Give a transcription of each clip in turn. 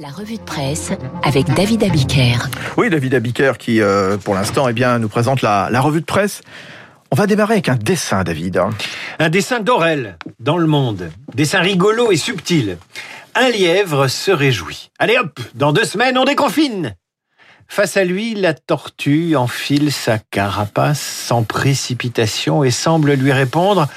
La revue de presse avec David Abiker. Oui, David Abiker qui, euh, pour l'instant, eh bien, nous présente la, la revue de presse. On va démarrer avec un dessin, David. Un dessin d'Aurel dans le monde. Dessin rigolo et subtil. Un lièvre se réjouit. Allez hop, dans deux semaines, on déconfine. Face à lui, la tortue enfile sa carapace sans précipitation et semble lui répondre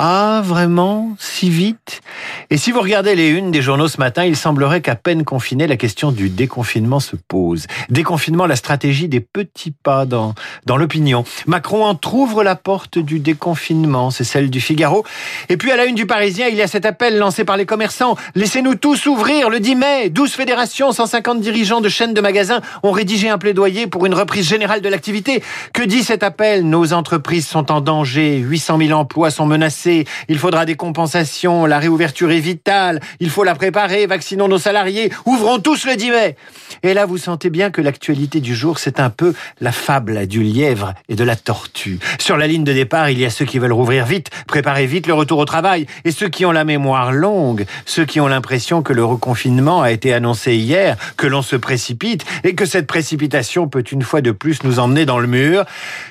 ah, vraiment? Si vite? Et si vous regardez les unes des journaux ce matin, il semblerait qu'à peine confiné, la question du déconfinement se pose. Déconfinement, la stratégie des petits pas dans, dans l'opinion. Macron entr'ouvre la porte du déconfinement, c'est celle du Figaro. Et puis à la une du Parisien, il y a cet appel lancé par les commerçants. Laissez-nous tous ouvrir le 10 mai. 12 fédérations, 150 dirigeants de chaînes de magasins ont rédigé un plaidoyer pour une reprise générale de l'activité. Que dit cet appel? Nos entreprises sont en danger, 800 000 emplois sont menacés il faudra des compensations, la réouverture est vitale, il faut la préparer, vaccinons nos salariés, ouvrons tous le 10 mai. Et là, vous sentez bien que l'actualité du jour, c'est un peu la fable du lièvre et de la tortue. Sur la ligne de départ, il y a ceux qui veulent rouvrir vite, préparer vite le retour au travail, et ceux qui ont la mémoire longue, ceux qui ont l'impression que le reconfinement a été annoncé hier, que l'on se précipite, et que cette précipitation peut une fois de plus nous emmener dans le mur.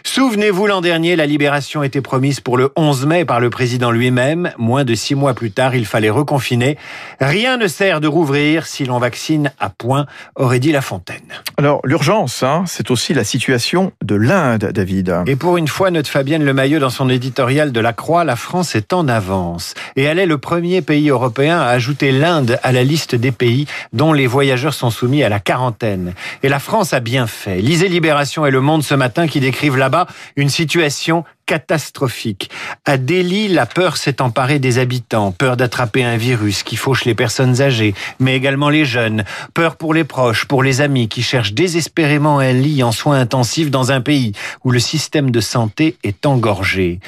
Souvenez-vous, l'an dernier, la libération était promise pour le 11 mai par le président lui-même. Moins de six mois plus tard, il fallait reconfiner. Rien ne sert de rouvrir si l'on vaccine à point, aurait dit La Fontaine. Alors, l'urgence, hein, c'est aussi la situation de l'Inde, David. Et pour une fois, notre Fabienne Lemailleux, dans son éditorial de La Croix, la France est en avance. Et elle est le premier pays européen à ajouter l'Inde à la liste des pays dont les voyageurs sont soumis à la quarantaine. Et la France a bien fait. Lisez Libération et Le Monde ce matin qui décrivent là-bas une situation catastrophique. À Delhi, la peur s'est emparée des habitants, peur d'attraper un virus qui fauche les personnes âgées, mais également les jeunes, peur pour les proches, pour les amis qui cherchent désespérément un lit en soins intensifs dans un pays où le système de santé est engorgé.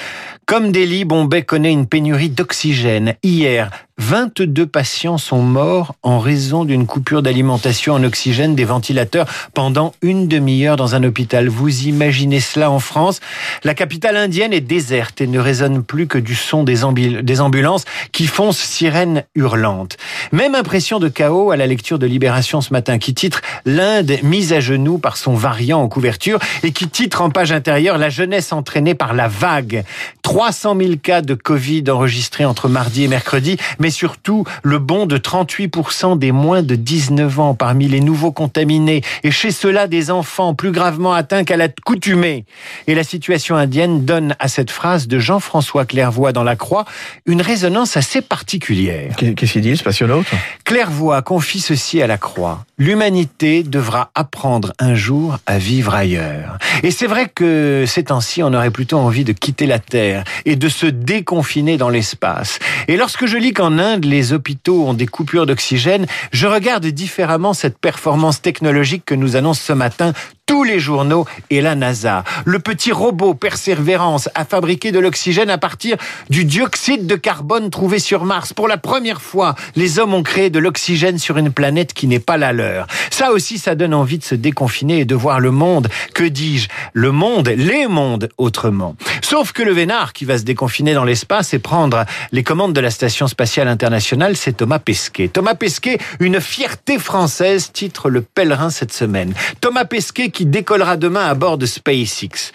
Comme Delhi, Bombay connaît une pénurie d'oxygène. Hier, 22 patients sont morts en raison d'une coupure d'alimentation en oxygène des ventilateurs pendant une demi-heure dans un hôpital. Vous imaginez cela en France? La capitale indienne est déserte et ne résonne plus que du son des, ambulances qui foncent sirènes hurlantes. Même impression de chaos à la lecture de Libération ce matin qui titre L'Inde mise à genoux par son variant en couverture et qui titre en page intérieure La jeunesse entraînée par la vague. 300 000 cas de Covid enregistrés entre mardi et mercredi, mais mais surtout le bond de 38% des moins de 19 ans parmi les nouveaux contaminés, et chez ceux-là des enfants plus gravement atteints qu'à l'accoutumée. Et la situation indienne donne à cette phrase de Jean-François Clairvoy dans La Croix une résonance assez particulière. Qu'est-ce qu'il dit, le spationaute Clairvoy confie ceci à La Croix. L'humanité devra apprendre un jour à vivre ailleurs. Et c'est vrai que ces temps-ci, on aurait plutôt envie de quitter la Terre et de se déconfiner dans l'espace. Et lorsque je lis qu'en Inde, les hôpitaux ont des coupures d'oxygène, je regarde différemment cette performance technologique que nous annonce ce matin tous les journaux et la NASA. Le petit robot Persévérance a fabriqué de l'oxygène à partir du dioxyde de carbone trouvé sur Mars. Pour la première fois, les hommes ont créé de l'oxygène sur une planète qui n'est pas la leur. Ça aussi, ça donne envie de se déconfiner et de voir le monde, que dis-je, le monde, les mondes autrement. Sauf que le vénard qui va se déconfiner dans l'espace et prendre les commandes de la Station spatiale internationale, c'est Thomas Pesquet. Thomas Pesquet, une fierté française, titre Le Pèlerin cette semaine. Thomas Pesquet qui décollera demain à bord de SpaceX.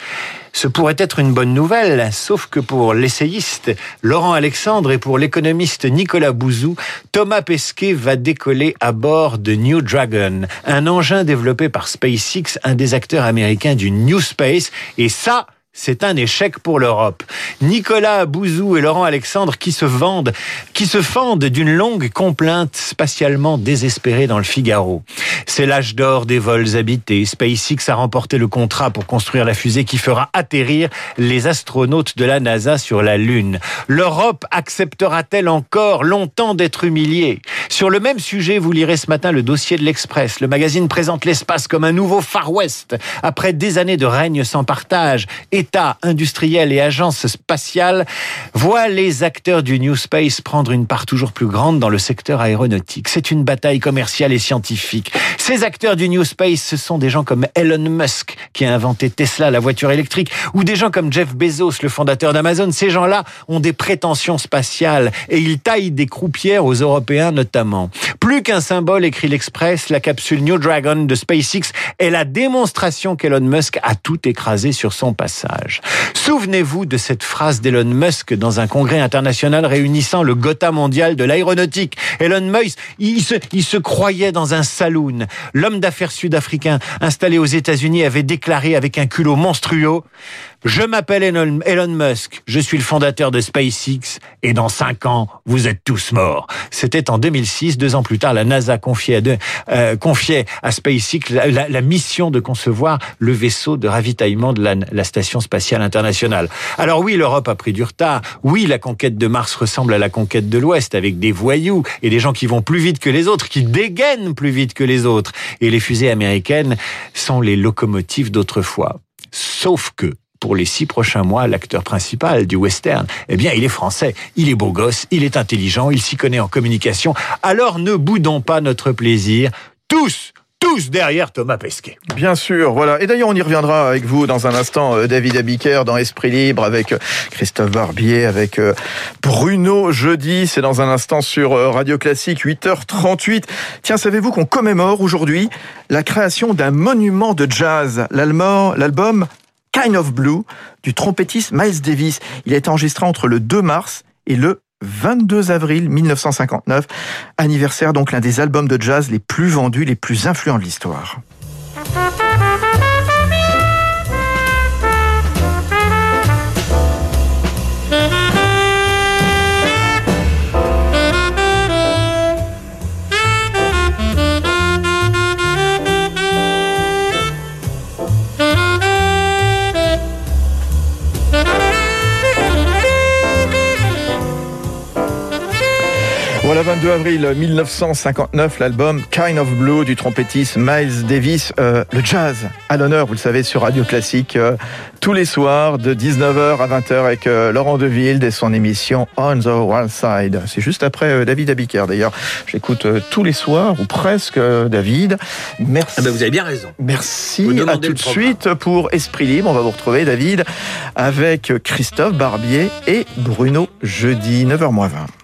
Ce pourrait être une bonne nouvelle, sauf que pour l'essayiste Laurent Alexandre et pour l'économiste Nicolas Bouzou, Thomas Pesquet va décoller à bord de New Dragon, un engin développé par SpaceX, un des acteurs américains du New Space, et ça, c'est un échec pour l'Europe. Nicolas Bouzou et Laurent Alexandre qui se vendent, qui se fendent d'une longue complainte spatialement désespérée dans le Figaro. C'est l'âge d'or des vols habités. SpaceX a remporté le contrat pour construire la fusée qui fera atterrir les astronautes de la NASA sur la Lune. L'Europe acceptera-t-elle encore longtemps d'être humiliée? Sur le même sujet, vous lirez ce matin le dossier de l'Express. Le magazine présente l'espace comme un nouveau Far West après des années de règne sans partage et État, industriels et agences spatiales voient les acteurs du New Space prendre une part toujours plus grande dans le secteur aéronautique. C'est une bataille commerciale et scientifique. Ces acteurs du New Space, ce sont des gens comme Elon Musk, qui a inventé Tesla, la voiture électrique, ou des gens comme Jeff Bezos, le fondateur d'Amazon. Ces gens-là ont des prétentions spatiales et ils taillent des croupières aux Européens notamment. Plus qu'un symbole, écrit l'Express, la capsule New Dragon de SpaceX est la démonstration qu'Elon Musk a tout écrasé sur son passage. Souvenez-vous de cette phrase d'Elon Musk dans un congrès international réunissant le Gotha mondial de l'aéronautique. Elon Musk, il se, croyait dans un saloon. L'homme d'affaires sud-africain installé aux États-Unis avait déclaré avec un culot monstrueux je m'appelle Elon Musk, je suis le fondateur de SpaceX et dans cinq ans, vous êtes tous morts. C'était en 2006, deux ans plus tard, la NASA confiait à, euh, SpaceX la, mission de concevoir le vaisseau de ravitaillement de la, la Station spatiale internationale. Alors oui, l'Europe a pris du retard. Oui, la conquête de Mars ressemble à la conquête de l'Ouest avec des voyous et des gens qui vont plus vite que les autres, qui dégainent plus vite que les autres. Et les fusées américaines sont les locomotives d'autrefois. Sauf que pour les six prochains mois l'acteur principal du western, eh bien, il est français, il est beau gosse, il est intelligent, il s'y connaît en communication. Alors ne boudons pas notre plaisir, tous tous derrière Thomas Pesquet. Bien sûr, voilà. Et d'ailleurs, on y reviendra avec vous dans un instant, euh, David Abiker dans Esprit Libre, avec euh, Christophe Barbier, avec euh, Bruno Jeudi. C'est dans un instant sur Radio Classique, 8h38. Tiens, savez-vous qu'on commémore aujourd'hui la création d'un monument de jazz, l'album Kind of Blue du trompettiste Miles Davis. Il a été enregistré entre le 2 mars et le 22 avril 1959, anniversaire donc l'un des albums de jazz les plus vendus, les plus influents de l'histoire. 22 avril 1959, l'album Kind of Blue du trompettiste Miles Davis. Euh, le jazz à l'honneur, vous le savez, sur Radio Classique, euh, tous les soirs de 19h à 20h avec euh, Laurent Deville et son émission On the Wild Side. C'est juste après David Abiker, d'ailleurs. J'écoute tous les soirs, ou presque, David. Merci. Ah ben vous avez bien raison. Merci. À tout de suite pour Esprit Libre. On va vous retrouver, David, avec Christophe Barbier et Bruno jeudi, 9h20.